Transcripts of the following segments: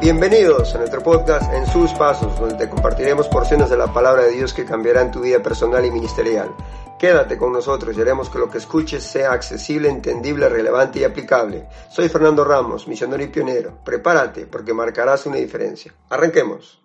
Bienvenidos a nuestro podcast En sus pasos, donde te compartiremos porciones de la palabra de Dios que cambiarán tu vida personal y ministerial. Quédate con nosotros y haremos que lo que escuches sea accesible, entendible, relevante y aplicable. Soy Fernando Ramos, misionero y pionero. Prepárate porque marcarás una diferencia. Arranquemos.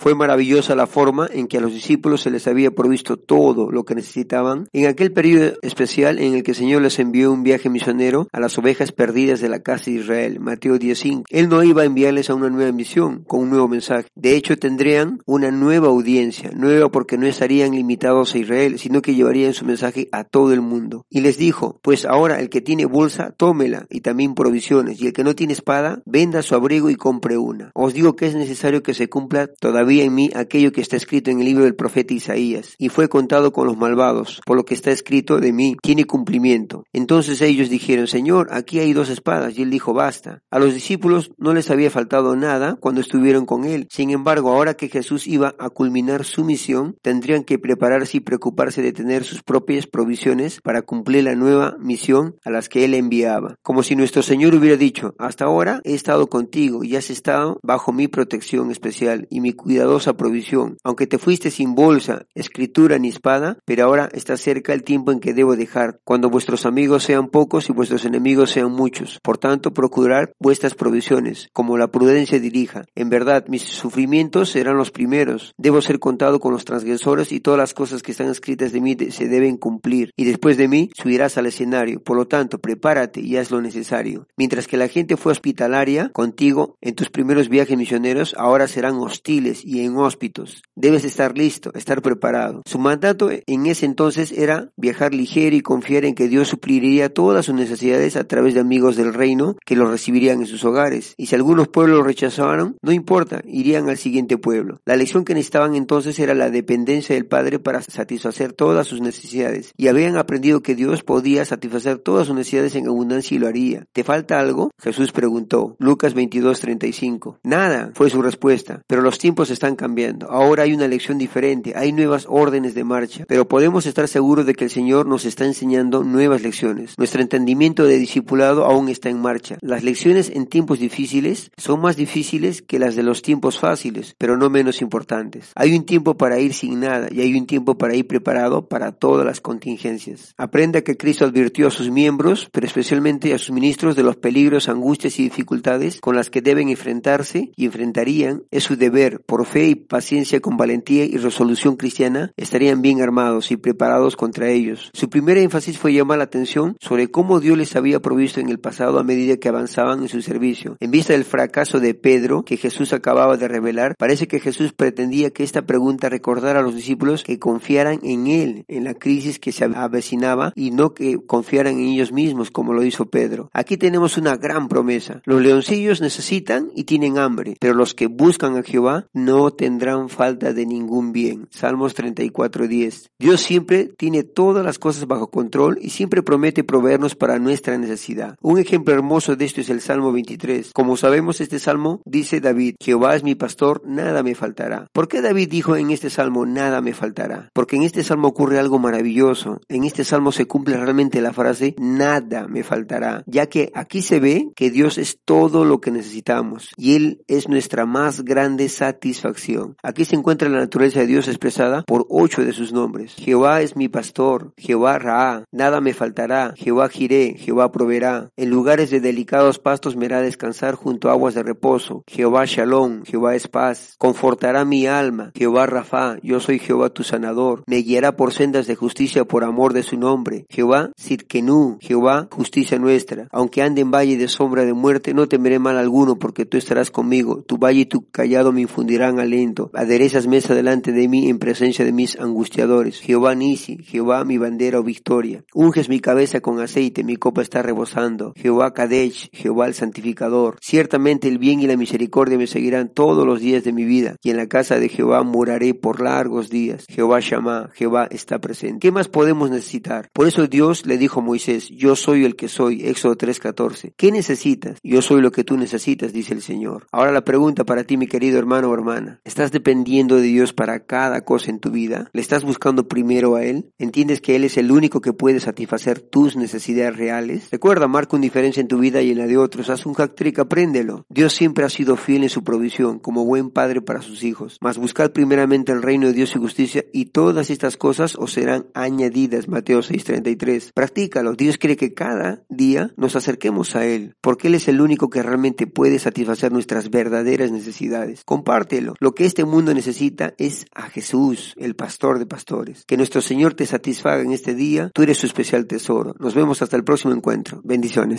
Fue maravillosa la forma en que a los discípulos se les había provisto todo lo que necesitaban en aquel periodo especial en el que el Señor les envió un viaje misionero a las ovejas perdidas de la casa de Israel. Mateo 10.5. Él no iba a enviarles a una nueva misión con un nuevo mensaje. De hecho, tendrían una nueva audiencia, nueva porque no estarían limitados a Israel, sino que llevarían su mensaje a todo el mundo. Y les dijo, pues ahora el que tiene bolsa, tómela y también provisiones, y el que no tiene espada, venda su abrigo y compre una. Os digo que es necesario que se cumpla todavía en mí aquello que está escrito en el libro del profeta Isaías, y fue contado con los malvados, por lo que está escrito de mí, tiene cumplimiento. Entonces ellos dijeron, Señor, aquí hay dos espadas, y él dijo, basta. A los discípulos no les había faltado nada cuando estuvieron con él. Sin embargo, ahora que Jesús iba a culminar su misión, tendrían que prepararse y preocuparse de tener sus propias provisiones para cumplir la nueva misión a las que él enviaba. Como si nuestro Señor hubiera dicho, hasta ahora he estado contigo y has estado bajo mi protección especial y mi cuidado cuidadosa provisión. Aunque te fuiste sin bolsa, escritura ni espada, pero ahora está cerca el tiempo en que debo dejar, cuando vuestros amigos sean pocos y vuestros enemigos sean muchos. Por tanto, procurad vuestras provisiones, como la prudencia dirija. En verdad, mis sufrimientos serán los primeros. Debo ser contado con los transgresores y todas las cosas que están escritas de mí se deben cumplir. Y después de mí subirás al escenario. Por lo tanto, prepárate y haz lo necesario. Mientras que la gente fue hospitalaria contigo en tus primeros viajes misioneros, ahora serán hostiles y en hóspitos. Debes estar listo, estar preparado. Su mandato en ese entonces era viajar ligero y confiar en que Dios supliría todas sus necesidades a través de amigos del reino que los recibirían en sus hogares. Y si algunos pueblos lo rechazaron, no importa, irían al siguiente pueblo. La lección que necesitaban entonces era la dependencia del Padre para satisfacer todas sus necesidades. Y habían aprendido que Dios podía satisfacer todas sus necesidades en abundancia y lo haría. ¿Te falta algo? Jesús preguntó. Lucas 22:35. Nada, fue su respuesta. Pero los tiempos están cambiando. Ahora hay una lección diferente, hay nuevas órdenes de marcha, pero podemos estar seguros de que el Señor nos está enseñando nuevas lecciones. Nuestro entendimiento de discipulado aún está en marcha. Las lecciones en tiempos difíciles son más difíciles que las de los tiempos fáciles, pero no menos importantes. Hay un tiempo para ir sin nada y hay un tiempo para ir preparado para todas las contingencias. Aprenda que Cristo advirtió a sus miembros, pero especialmente a sus ministros, de los peligros, angustias y dificultades con las que deben enfrentarse y enfrentarían. Es su deber, por fe y paciencia con valentía y resolución cristiana, estarían bien armados y preparados contra ellos. Su primer énfasis fue llamar la atención sobre cómo Dios les había provisto en el pasado a medida que avanzaban en su servicio. En vista del fracaso de Pedro, que Jesús acababa de revelar, parece que Jesús pretendía que esta pregunta recordara a los discípulos que confiaran en Él en la crisis que se avecinaba y no que confiaran en ellos mismos como lo hizo Pedro. Aquí tenemos una gran promesa. Los leoncillos necesitan y tienen hambre, pero los que buscan a Jehová no tendrán falta de ningún bien. Salmos 34:10. Dios siempre tiene todas las cosas bajo control y siempre promete proveernos para nuestra necesidad. Un ejemplo hermoso de esto es el Salmo 23. Como sabemos, este salmo dice David, Jehová es mi pastor, nada me faltará. ¿Por qué David dijo en este salmo, nada me faltará? Porque en este salmo ocurre algo maravilloso. En este salmo se cumple realmente la frase, nada me faltará, ya que aquí se ve que Dios es todo lo que necesitamos y Él es nuestra más grande satisfacción Aquí se encuentra la naturaleza de Dios expresada por ocho de sus nombres. Jehová es mi pastor, Jehová Ra, nada me faltará, Jehová Jiré, Jehová proveerá. En lugares de delicados pastos me hará descansar junto a aguas de reposo. Jehová Shalom, Jehová es paz. Confortará mi alma, Jehová Rafa, yo soy Jehová tu sanador. Me guiará por sendas de justicia por amor de su nombre. Jehová Sirkenú, Jehová justicia nuestra. Aunque ande en valle de sombra de muerte, no temeré mal alguno porque tú estarás conmigo. Tu valle y tu callado me infundirán dan aliento. Aderezas mesa delante de mí en presencia de mis angustiadores. Jehová Nisi, Jehová mi bandera o victoria. Unges mi cabeza con aceite, mi copa está rebosando. Jehová Kadesh, Jehová el santificador. Ciertamente el bien y la misericordia me seguirán todos los días de mi vida, y en la casa de Jehová moraré por largos días. Jehová Shammah, Jehová está presente. ¿Qué más podemos necesitar? Por eso Dios le dijo a Moisés, yo soy el que soy, Éxodo 3:14. ¿Qué necesitas? Yo soy lo que tú necesitas, dice el Señor. Ahora la pregunta para ti, mi querido hermano o hermana, ¿estás dependiendo de Dios para cada cosa en tu vida? ¿Le estás buscando primero a Él? ¿Entiendes que Él es el único que puede satisfacer tus necesidades reales? Recuerda, marca una diferencia en tu vida y en la de otros. Haz un hack trick, apréndelo. Dios siempre ha sido fiel en su provisión, como buen padre para sus hijos. Mas buscad primeramente el reino de Dios y justicia y todas estas cosas os serán añadidas. Mateo 6:33. Practícalo. Dios quiere que cada día nos acerquemos a Él, porque Él es el único que realmente puede satisfacer nuestras verdaderas necesidades. Compártelo. Lo que este mundo necesita es a Jesús, el pastor de pastores. Que nuestro Señor te satisfaga en este día. Tú eres su especial tesoro. Nos vemos hasta el próximo encuentro. Bendiciones.